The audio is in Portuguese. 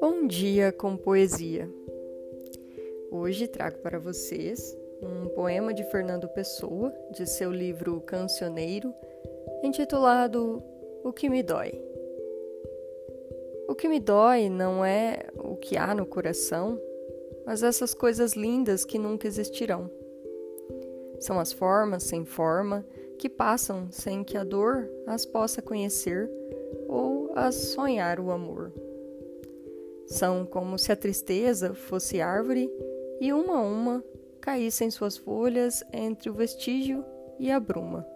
Bom dia com poesia. Hoje trago para vocês um poema de Fernando Pessoa, de seu livro Cancioneiro, intitulado O que me dói. O que me dói não é o que há no coração, mas essas coisas lindas que nunca existirão. São as formas sem forma que passam sem que a dor as possa conhecer ou as sonhar o amor. São como se a tristeza fosse árvore e uma a uma caíssem suas folhas entre o vestígio e a bruma.